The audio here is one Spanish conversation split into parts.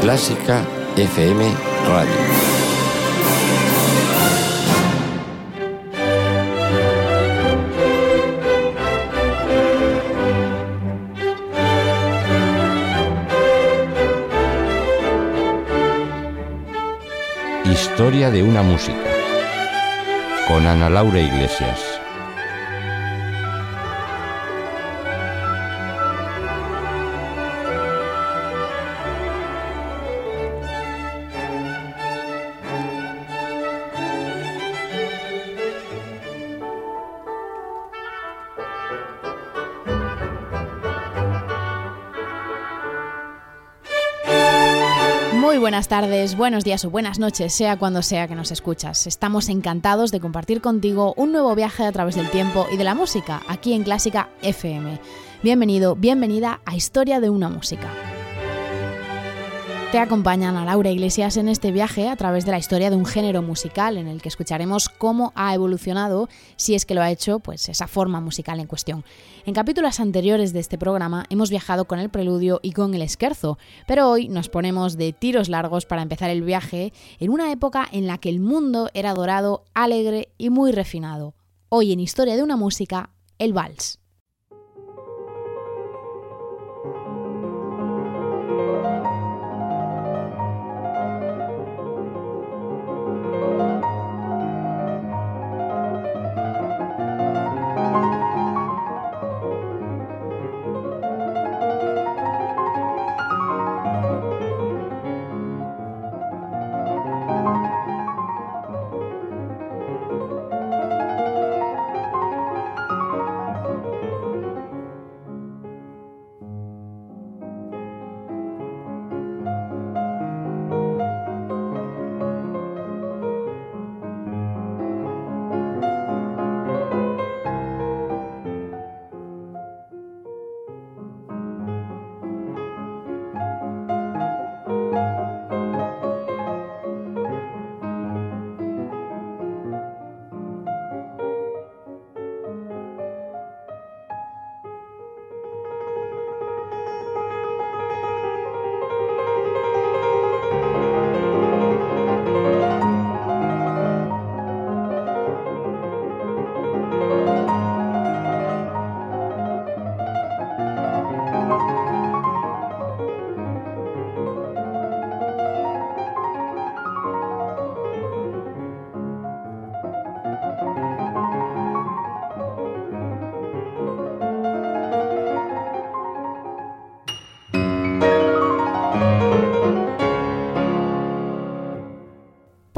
Clásica FM Radio. Historia de una música con Ana Laura Iglesias. Tardes, buenos días o buenas noches, sea cuando sea que nos escuchas. Estamos encantados de compartir contigo un nuevo viaje a través del tiempo y de la música aquí en Clásica FM. Bienvenido, bienvenida a Historia de una música. Te acompañan a Laura Iglesias en este viaje a través de la historia de un género musical en el que escucharemos cómo ha evolucionado, si es que lo ha hecho, pues esa forma musical en cuestión. En capítulos anteriores de este programa hemos viajado con el preludio y con el esquerzo, pero hoy nos ponemos de tiros largos para empezar el viaje en una época en la que el mundo era dorado, alegre y muy refinado. Hoy en Historia de una música, el vals.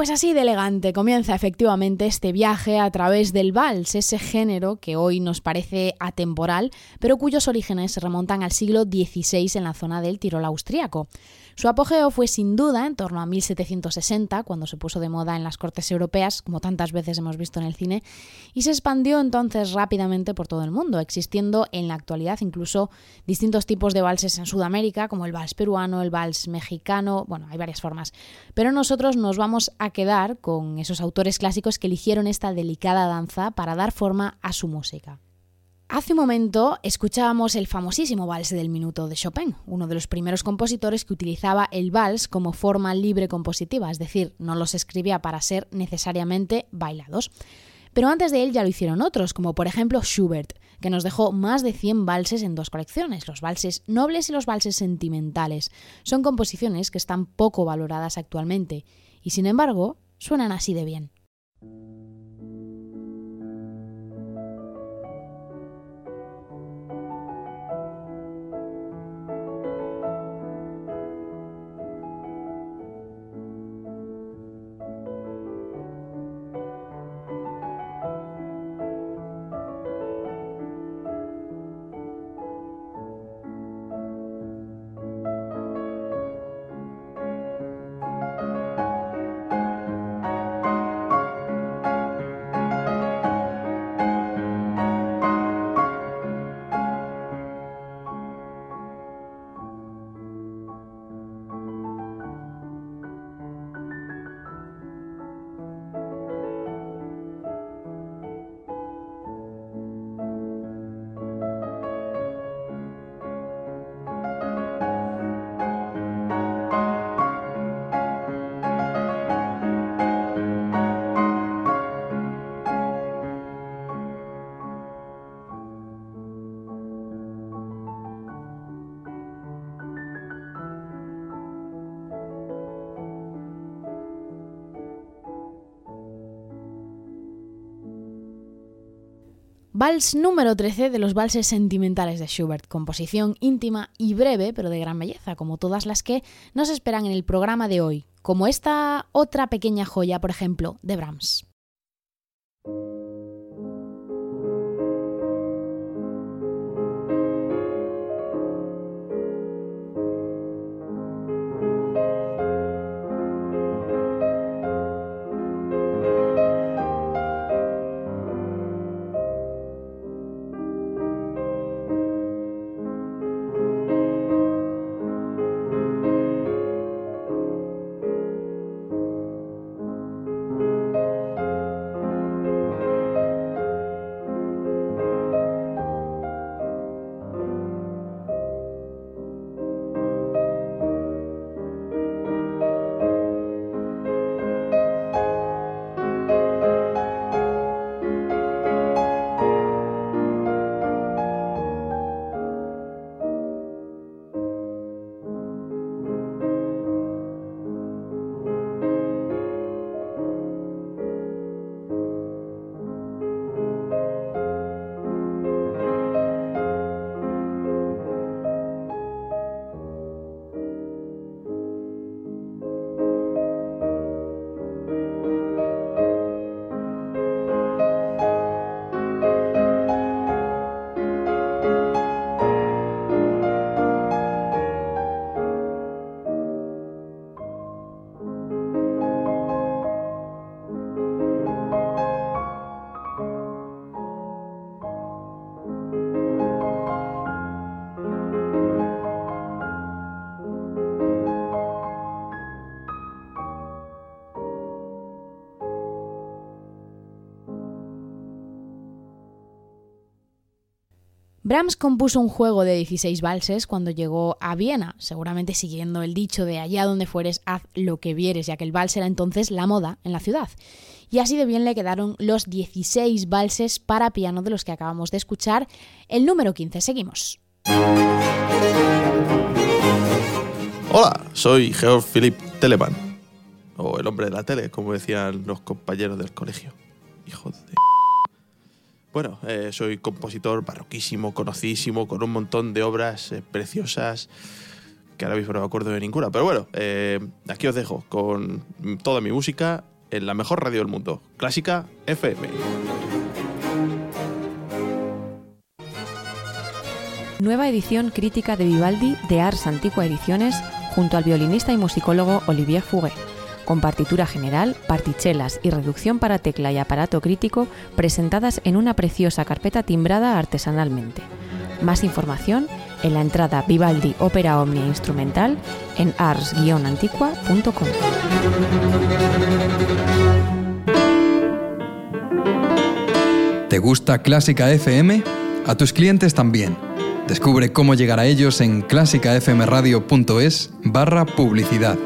Pues así de elegante comienza efectivamente este viaje a través del vals, ese género que hoy nos parece atemporal, pero cuyos orígenes se remontan al siglo XVI en la zona del Tirol austriaco. Su apogeo fue sin duda en torno a 1760, cuando se puso de moda en las cortes europeas, como tantas veces hemos visto en el cine, y se expandió entonces rápidamente por todo el mundo, existiendo en la actualidad incluso distintos tipos de valses en Sudamérica, como el vals peruano, el vals mexicano, bueno, hay varias formas. Pero nosotros nos vamos a quedar con esos autores clásicos que eligieron esta delicada danza para dar forma a su música. Hace un momento escuchábamos el famosísimo vals del minuto de Chopin, uno de los primeros compositores que utilizaba el vals como forma libre compositiva, es decir, no los escribía para ser necesariamente bailados. Pero antes de él ya lo hicieron otros, como por ejemplo Schubert, que nos dejó más de 100 valses en dos colecciones, los valses nobles y los valses sentimentales. Son composiciones que están poco valoradas actualmente, y sin embargo suenan así de bien. Vals número 13 de los valses sentimentales de Schubert, composición íntima y breve, pero de gran belleza, como todas las que nos esperan en el programa de hoy, como esta otra pequeña joya, por ejemplo, de Brahms. Brahms compuso un juego de 16 valses cuando llegó a Viena, seguramente siguiendo el dicho de allá donde fueres haz lo que vieres, ya que el vals era entonces la moda en la ciudad. Y así de bien le quedaron los 16 valses para piano de los que acabamos de escuchar. El número 15, seguimos. Hola, soy Georg Philipp Telemann, o el hombre de la tele, como decían los compañeros del colegio. Hijo de... Bueno, eh, soy compositor barroquísimo, conocidísimo, con un montón de obras eh, preciosas que ahora mismo no me acuerdo de ninguna. Pero bueno, eh, aquí os dejo con toda mi música en la mejor radio del mundo, Clásica FM. Nueva edición crítica de Vivaldi de Ars Antigua Ediciones junto al violinista y musicólogo Olivier Fouguet con partitura general, partichelas y reducción para tecla y aparato crítico presentadas en una preciosa carpeta timbrada artesanalmente. Más información en la entrada Vivaldi Ópera Omnia Instrumental en ars-antiqua.com. ¿Te gusta Clásica FM? A tus clientes también. Descubre cómo llegar a ellos en clásicafmradio.es barra publicidad.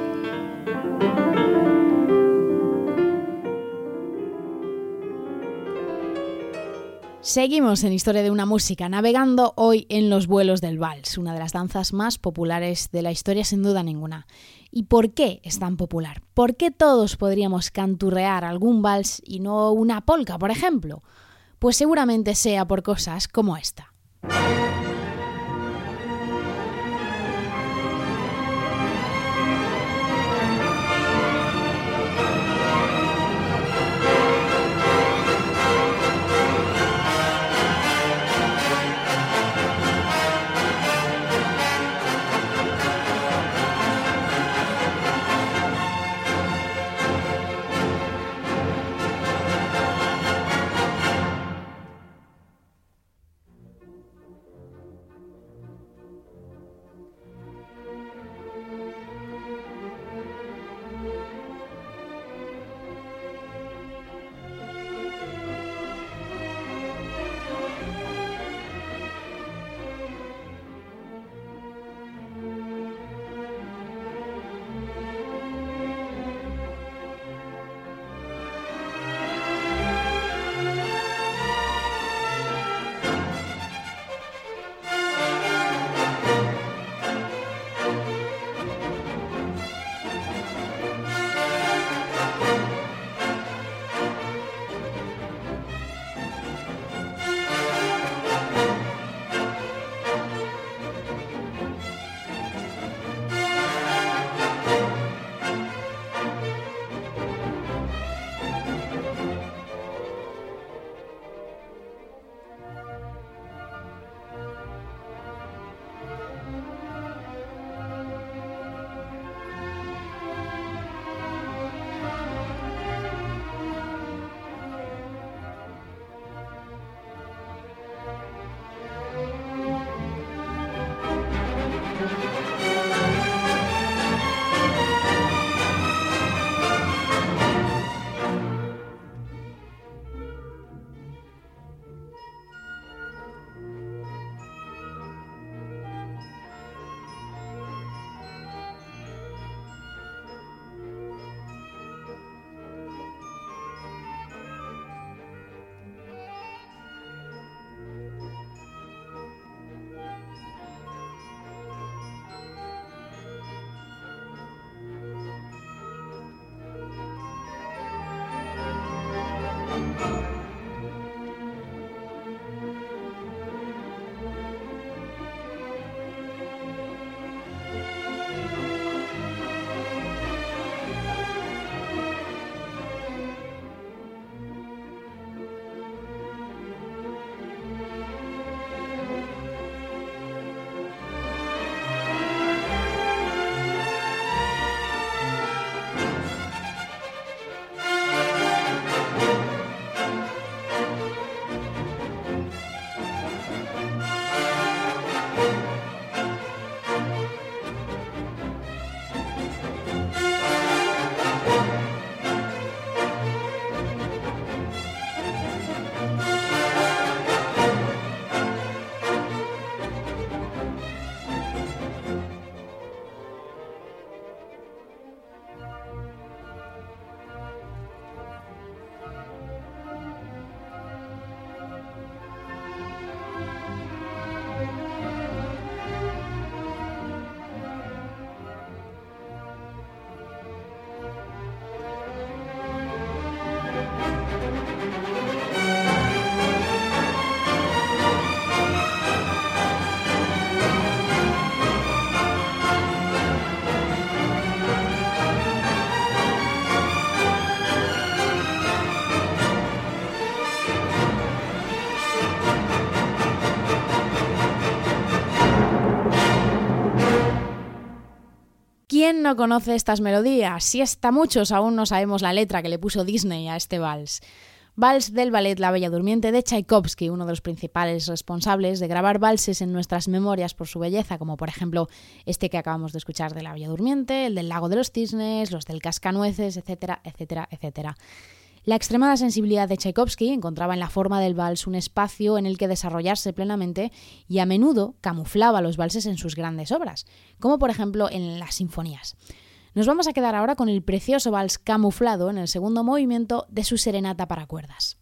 Seguimos en Historia de una Música, navegando hoy en los vuelos del vals, una de las danzas más populares de la historia sin duda ninguna. ¿Y por qué es tan popular? ¿Por qué todos podríamos canturrear algún vals y no una polka, por ejemplo? Pues seguramente sea por cosas como esta. No conoce estas melodías? Si está muchos, aún no sabemos la letra que le puso Disney a este vals. Vals del ballet La Bella Durmiente de Tchaikovsky, uno de los principales responsables de grabar valses en nuestras memorias por su belleza, como por ejemplo este que acabamos de escuchar de La Bella Durmiente, el del Lago de los Cisnes, los del Cascanueces, etcétera, etcétera, etcétera. La extremada sensibilidad de Tchaikovsky encontraba en la forma del vals un espacio en el que desarrollarse plenamente y a menudo camuflaba los valses en sus grandes obras, como por ejemplo en las sinfonías. Nos vamos a quedar ahora con el precioso vals camuflado en el segundo movimiento de su serenata para cuerdas.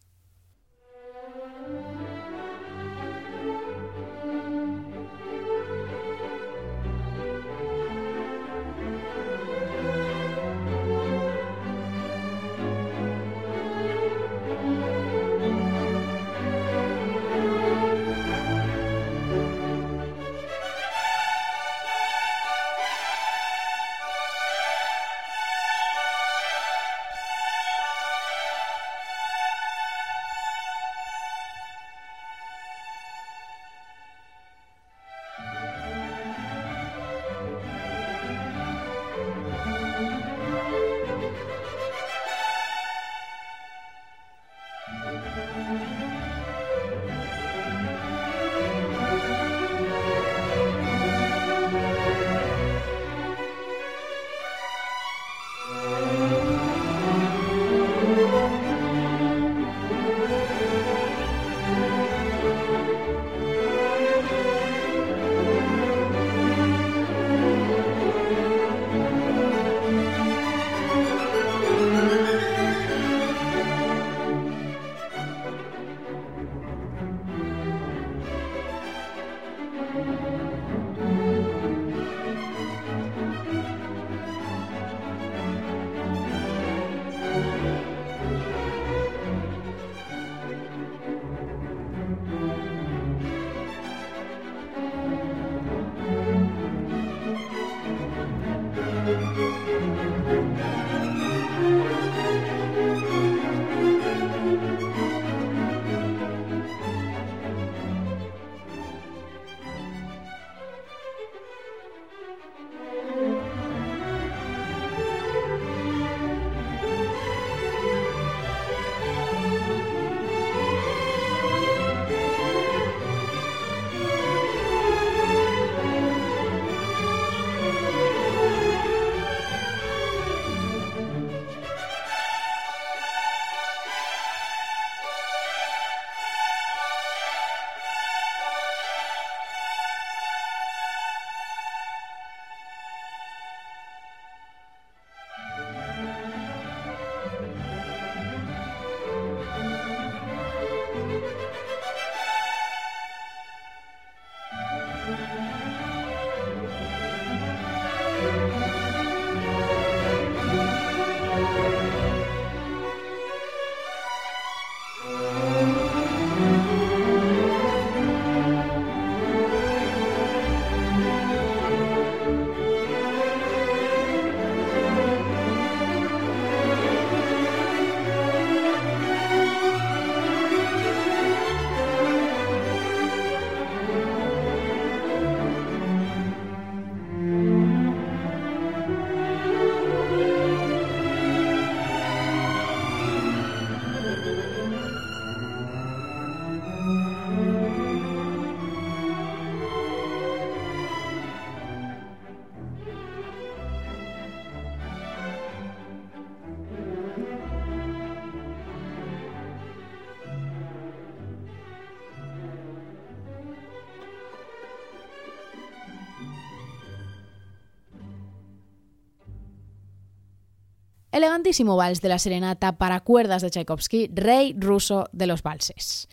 Elegantísimo vals de la serenata para cuerdas de Tchaikovsky, rey ruso de los valses.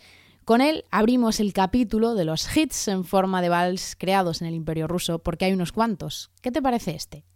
Con él abrimos el capítulo de los hits en forma de vals creados en el Imperio ruso, porque hay unos cuantos. ¿Qué te parece este?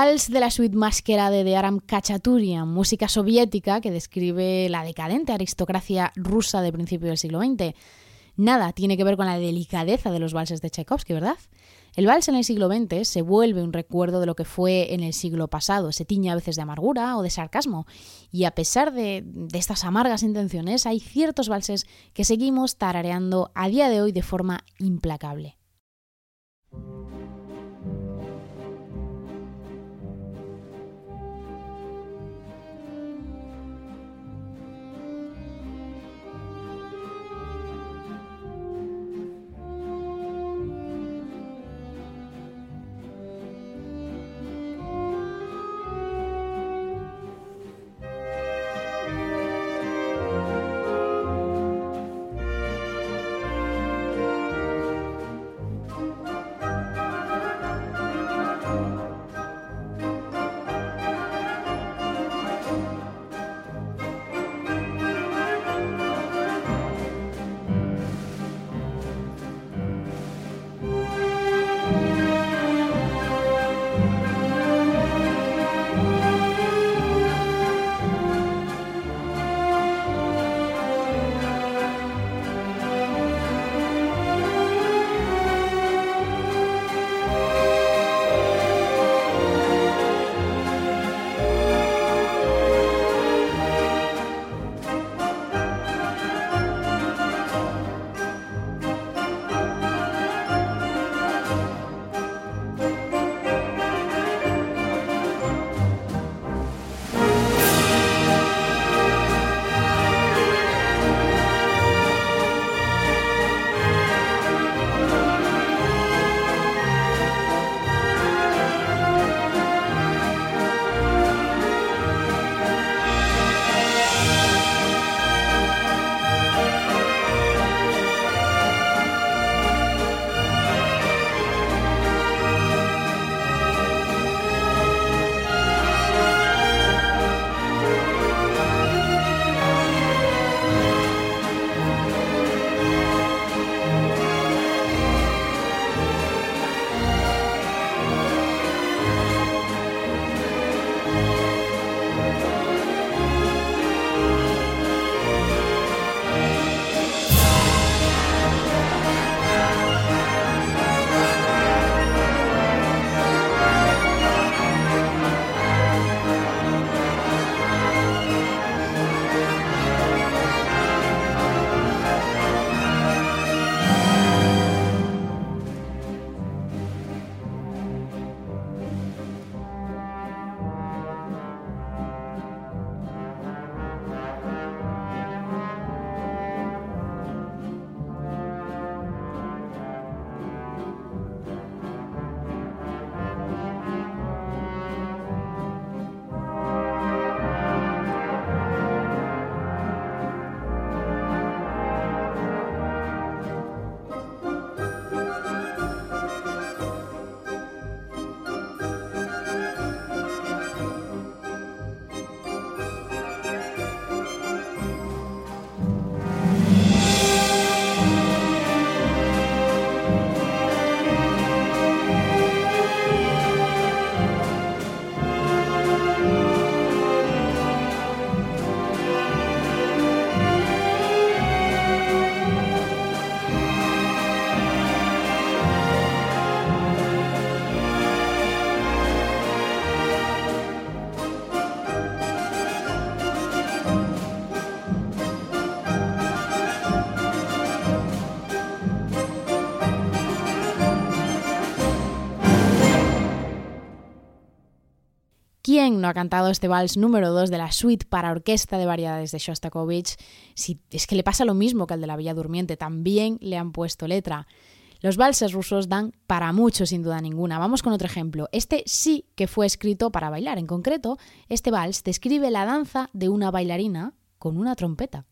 Vals de la suite masquerade de Aram Kachaturian, música soviética que describe la decadente aristocracia rusa de principio del siglo XX. Nada tiene que ver con la delicadeza de los valses de Tchaikovsky, ¿verdad? El vals en el siglo XX se vuelve un recuerdo de lo que fue en el siglo pasado, se tiñe a veces de amargura o de sarcasmo, y a pesar de, de estas amargas intenciones, hay ciertos valses que seguimos tarareando a día de hoy de forma implacable. ¿Quién no ha cantado este vals número 2 de la suite para orquesta de variedades de Shostakovich? Si es que le pasa lo mismo que al de la Villa Durmiente, también le han puesto letra. Los valses rusos dan para mucho, sin duda ninguna. Vamos con otro ejemplo. Este sí que fue escrito para bailar. En concreto, este vals describe la danza de una bailarina con una trompeta.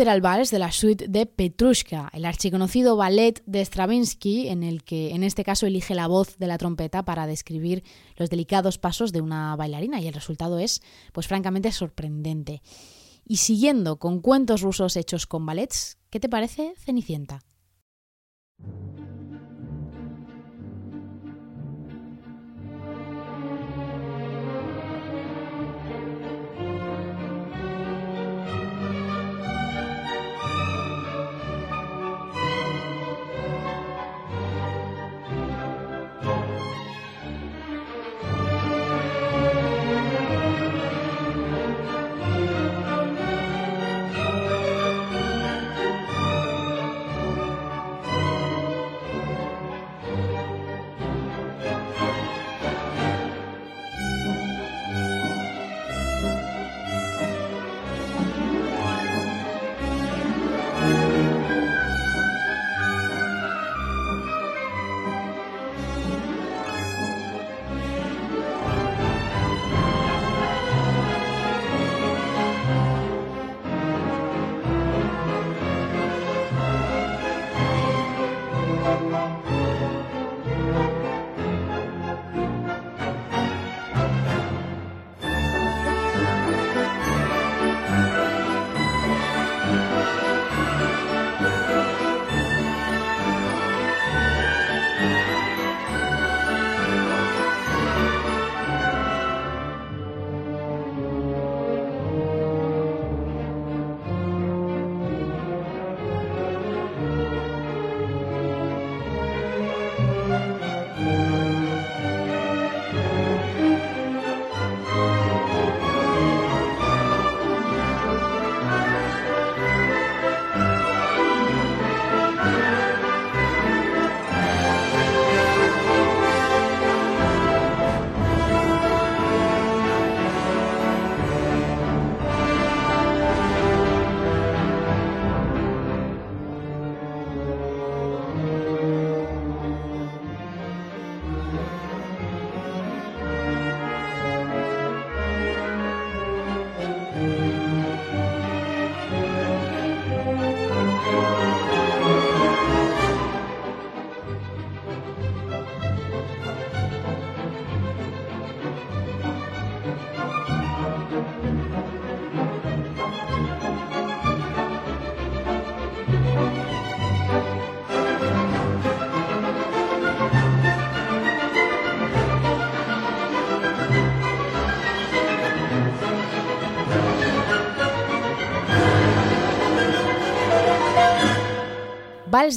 Vals de la suite de Petrushka, el archiconocido ballet de Stravinsky, en el que en este caso elige la voz de la trompeta para describir los delicados pasos de una bailarina y el resultado es, pues francamente, sorprendente. Y siguiendo con cuentos rusos hechos con ballets, ¿qué te parece Cenicienta?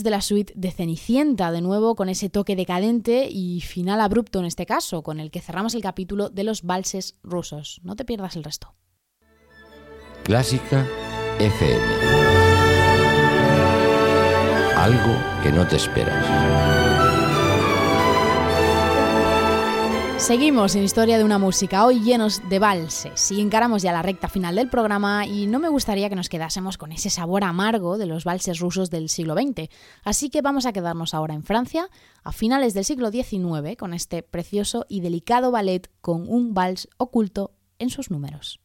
De la suite de Cenicienta, de nuevo con ese toque decadente y final abrupto en este caso, con el que cerramos el capítulo de los valses rusos. No te pierdas el resto. Clásica FM. Algo que no te esperas. Seguimos en Historia de una música, hoy llenos de valses, y encaramos ya la recta final del programa y no me gustaría que nos quedásemos con ese sabor amargo de los valses rusos del siglo XX, así que vamos a quedarnos ahora en Francia, a finales del siglo XIX, con este precioso y delicado ballet con un vals oculto en sus números.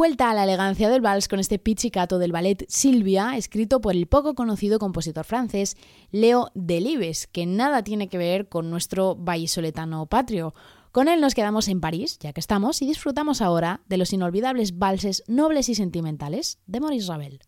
Vuelta a la elegancia del vals con este pizzicato del ballet Silvia, escrito por el poco conocido compositor francés Leo Delibes, que nada tiene que ver con nuestro vallisoletano patrio. Con él nos quedamos en París, ya que estamos, y disfrutamos ahora de los inolvidables valses nobles y sentimentales de Maurice Ravel.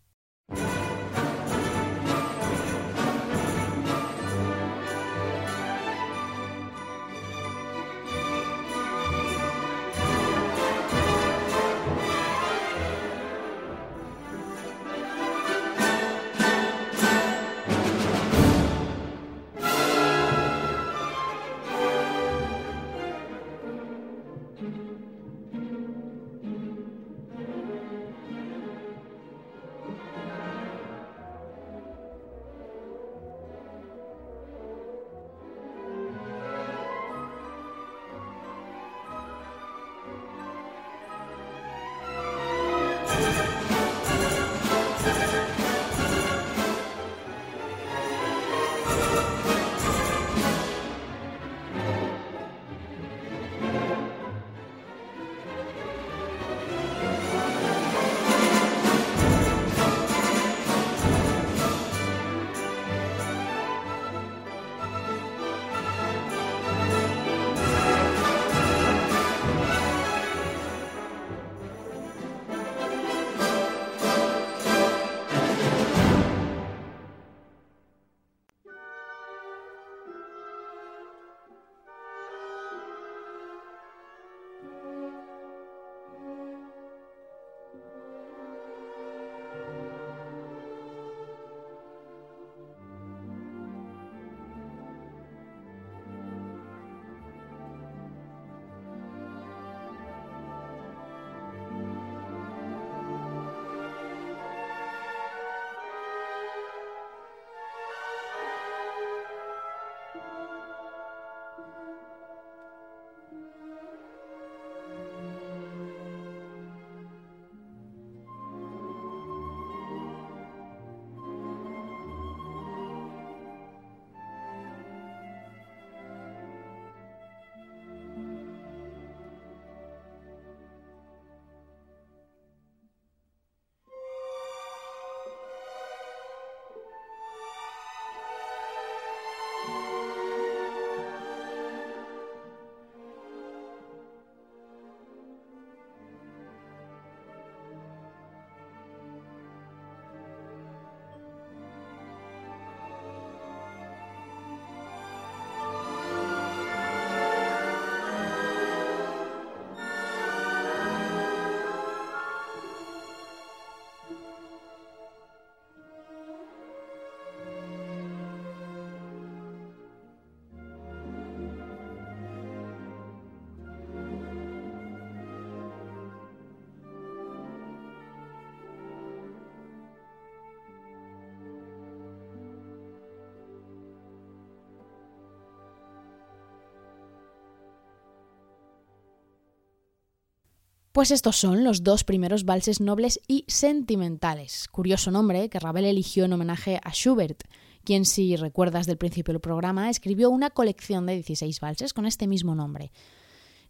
Pues estos son los dos primeros valses nobles y sentimentales. Curioso nombre que Ravel eligió en homenaje a Schubert, quien, si recuerdas del principio del programa, escribió una colección de 16 valses con este mismo nombre.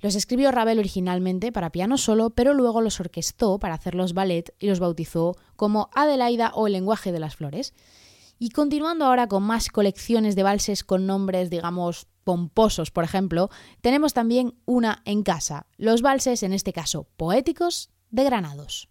Los escribió Ravel originalmente para piano solo, pero luego los orquestó para hacerlos ballet y los bautizó como Adelaida o el lenguaje de las flores. Y continuando ahora con más colecciones de valses con nombres, digamos, pomposos, por ejemplo, tenemos también una en casa, los valses, en este caso poéticos, de Granados.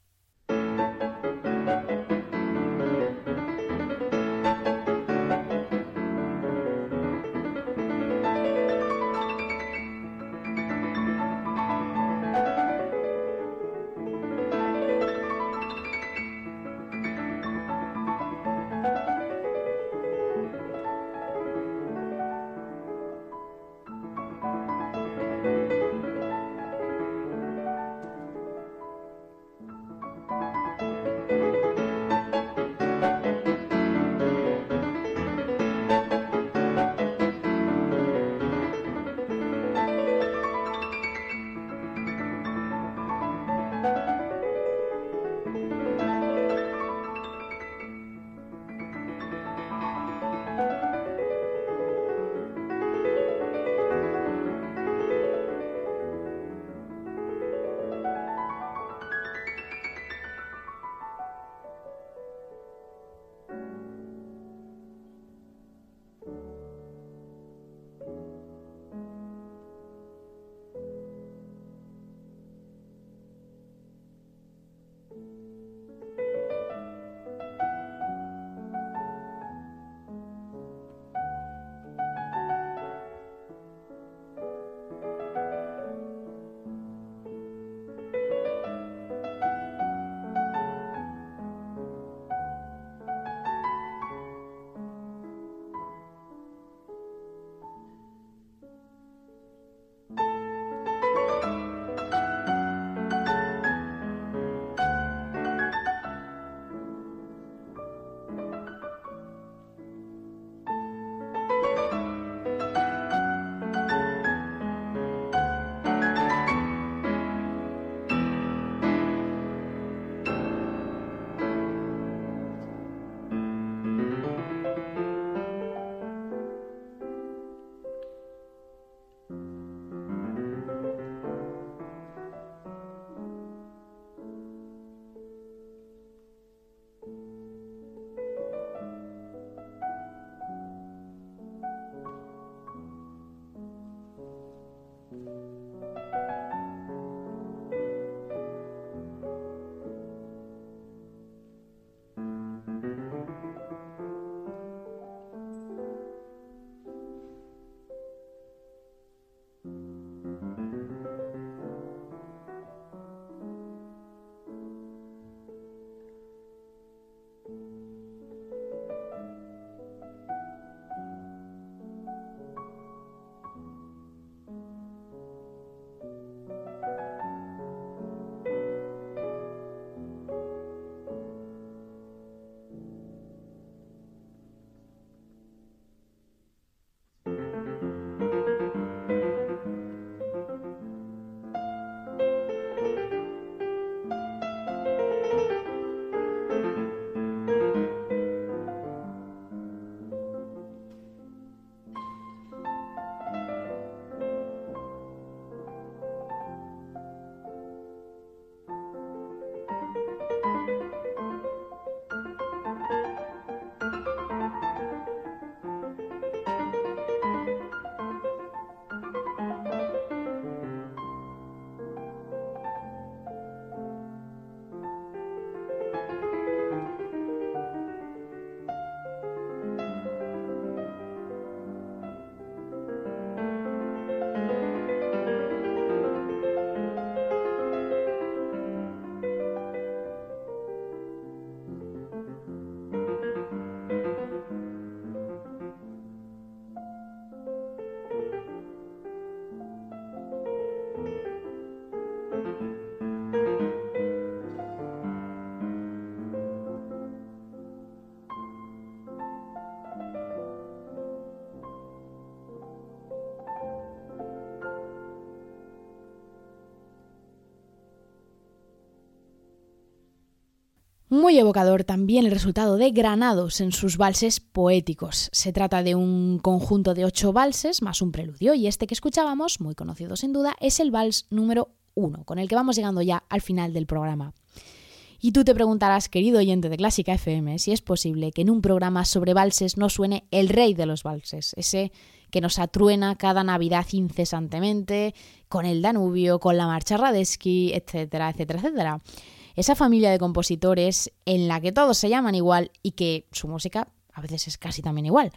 Muy evocador también el resultado de Granados en sus valses poéticos. Se trata de un conjunto de ocho valses más un preludio y este que escuchábamos, muy conocido sin duda, es el vals número uno, con el que vamos llegando ya al final del programa. Y tú te preguntarás, querido oyente de Clásica FM, si es posible que en un programa sobre valses no suene el rey de los valses, ese que nos atruena cada Navidad incesantemente, con el Danubio, con la marcha Radetzky, etcétera, etcétera, etcétera esa familia de compositores en la que todos se llaman igual y que su música a veces es casi también igual.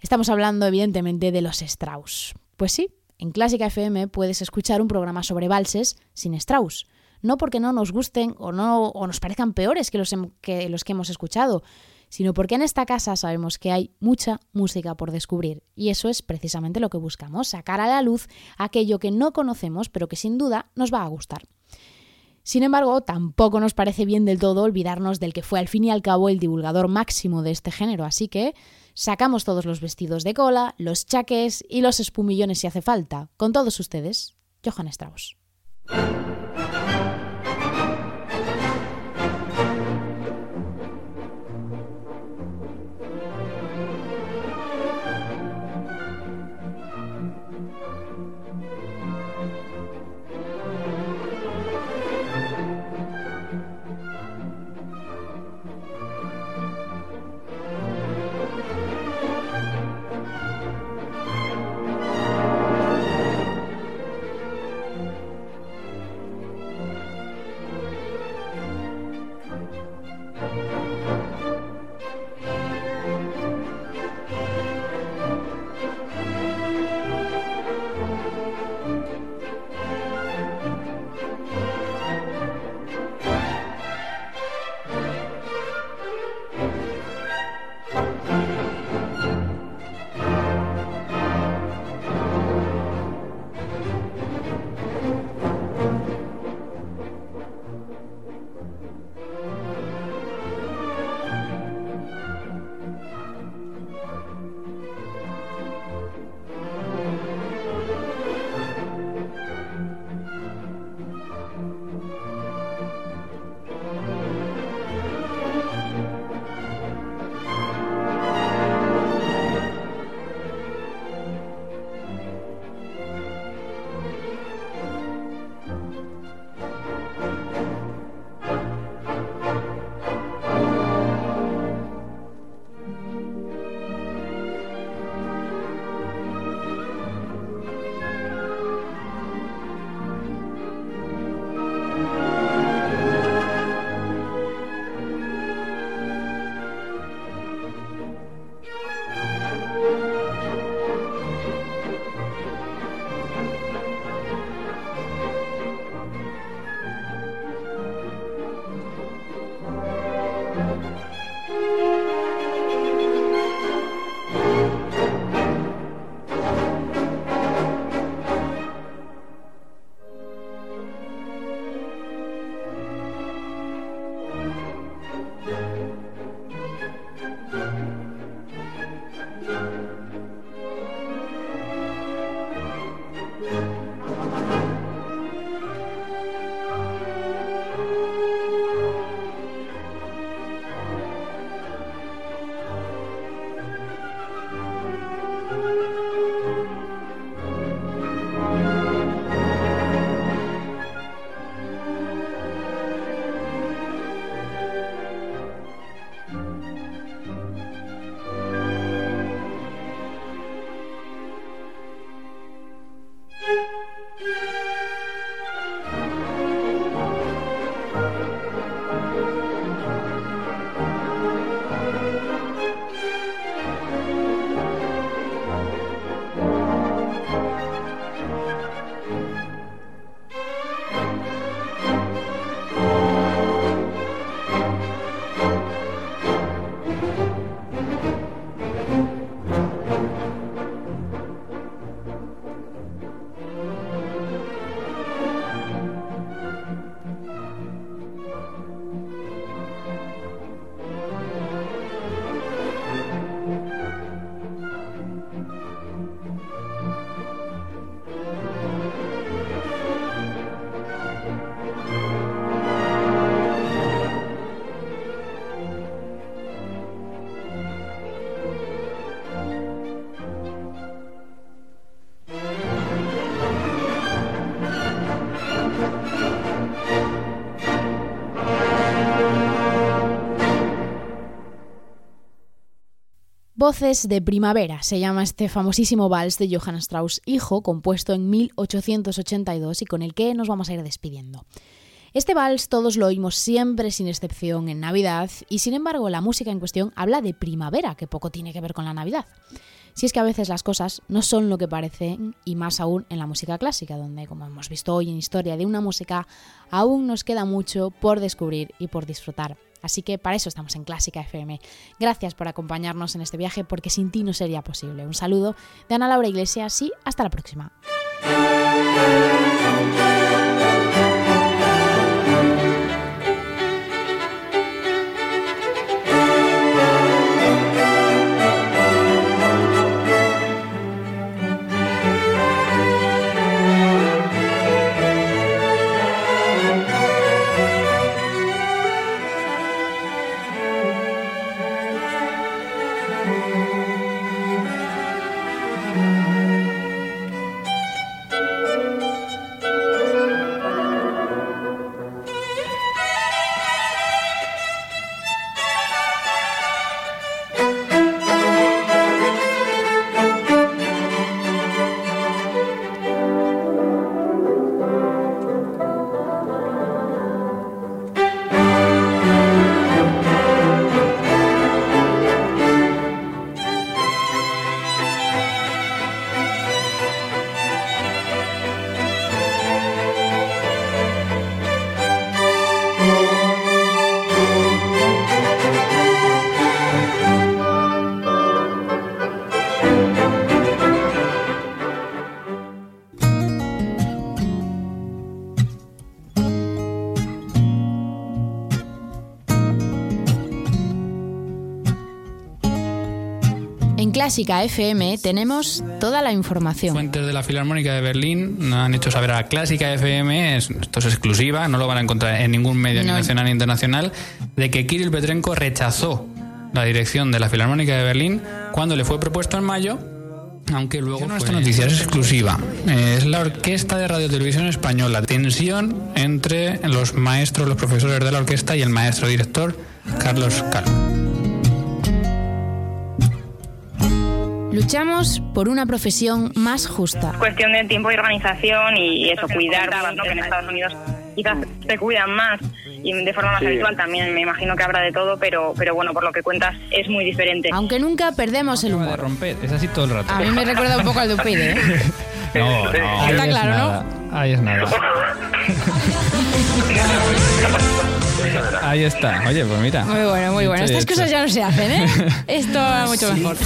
Estamos hablando evidentemente de los Strauss. Pues sí, en Clásica FM puedes escuchar un programa sobre valses sin Strauss. No porque no nos gusten o, no, o nos parezcan peores que los, que los que hemos escuchado, sino porque en esta casa sabemos que hay mucha música por descubrir. Y eso es precisamente lo que buscamos, sacar a la luz aquello que no conocemos pero que sin duda nos va a gustar. Sin embargo, tampoco nos parece bien del todo olvidarnos del que fue al fin y al cabo el divulgador máximo de este género, así que sacamos todos los vestidos de cola, los chaques y los espumillones si hace falta. Con todos ustedes, Johann Strauss. Voces de Primavera se llama este famosísimo vals de Johann Strauss hijo, compuesto en 1882 y con el que nos vamos a ir despidiendo. Este vals todos lo oímos siempre sin excepción en Navidad y sin embargo la música en cuestión habla de primavera, que poco tiene que ver con la Navidad. Si es que a veces las cosas no son lo que parecen y más aún en la música clásica, donde como hemos visto hoy en Historia de una música, aún nos queda mucho por descubrir y por disfrutar. Así que para eso estamos en Clásica FM. Gracias por acompañarnos en este viaje porque sin ti no sería posible. Un saludo de Ana Laura Iglesias y hasta la próxima. Clásica FM tenemos toda la información. Fuentes de la Filarmónica de Berlín han hecho saber a Clásica FM, esto es exclusiva, no lo van a encontrar en ningún medio nacional ni internacional, de que Kirill Petrenko rechazó la dirección de la Filarmónica de Berlín cuando le fue propuesto en mayo aunque luego nuestra noticia es exclusiva. Es la Orquesta de Radio Televisión Española. Tensión entre los maestros, los profesores de la orquesta y el maestro director Carlos Calvo. Luchamos por una profesión más justa. Cuestión de tiempo y organización y eso, cuidar, ¿no? que en Estados Unidos quizás se cuidan más y de forma más habitual también me imagino que habrá de todo, pero, pero bueno, por lo que cuentas es muy diferente. Aunque nunca perdemos el humor. romper, es así todo el rato. A mí me recuerda un poco al Dupide, ¿eh? No, no. Está claro, ¿no? Ahí es nada. Ahí está. Oye, pues mira. Muy bueno, muy bueno. Estas cosas ya no se hacen, ¿eh? Esto va mucho mejor.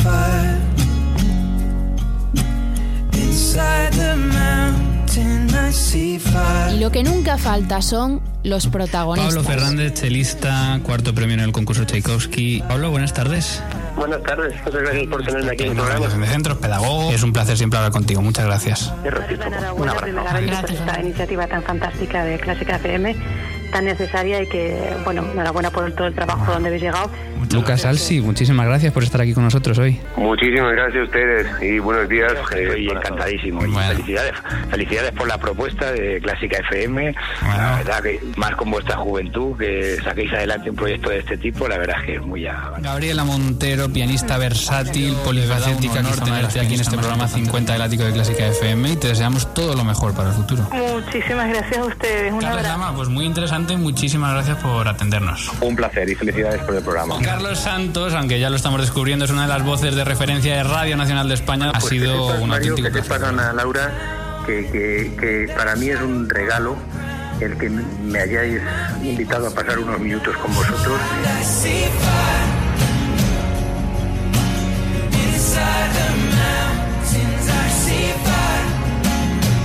Y lo que nunca falta son los protagonistas. Pablo Fernández, chelista, cuarto premio en el concurso Tchaikovsky. Pablo, buenas tardes. Buenas tardes, muchas gracias por tenerme aquí en el programa. Me centro, pedagogo. Es un placer siempre hablar contigo. Muchas gracias. Gracias por esta iniciativa tan fantástica de Clásica FM tan necesaria y que, bueno, enhorabuena por todo el trabajo donde habéis llegado. Lucas Alsi, muchísimas gracias por estar aquí con nosotros hoy. Muchísimas gracias a ustedes y buenos días. Estoy encantadísimo. felicidades, felicidades por la propuesta de Clásica FM. La verdad que más con vuestra juventud, que saquéis adelante un proyecto de este tipo, la verdad es que es muy ya. Gabriela Montero, pianista versátil, polifacética, que aquí en este programa 50 del ático de Clásica FM y te deseamos todo lo mejor para el futuro. Muchísimas gracias a ustedes. Un abrazo. pues muy interesante, muchísimas gracias por atendernos. Un placer y felicidades por el programa. Carlos Santos, aunque ya lo estamos descubriendo, es una de las voces de referencia de Radio Nacional de España. ha pues sido un auténtico que placer. Ana Laura, que, que, que para mí es un regalo el que me hayáis invitado a pasar unos minutos con vosotros.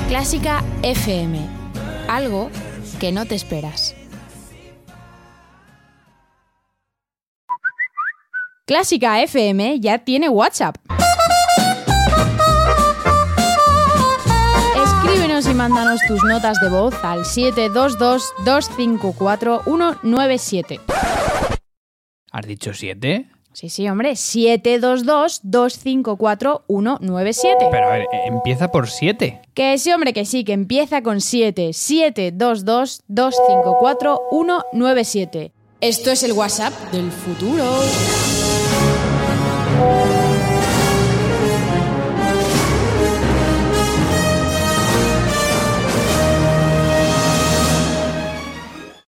Clásica FM. Algo que no te esperas. Clásica FM ya tiene WhatsApp. Escríbenos y mándanos tus notas de voz al 722-254-197. ¿Has dicho 7? Sí, sí, hombre, 722-254-197. Pero a ver, empieza por 7. Que sí, hombre, que sí, que empieza con 7. 722-254-197. Esto es el WhatsApp del futuro.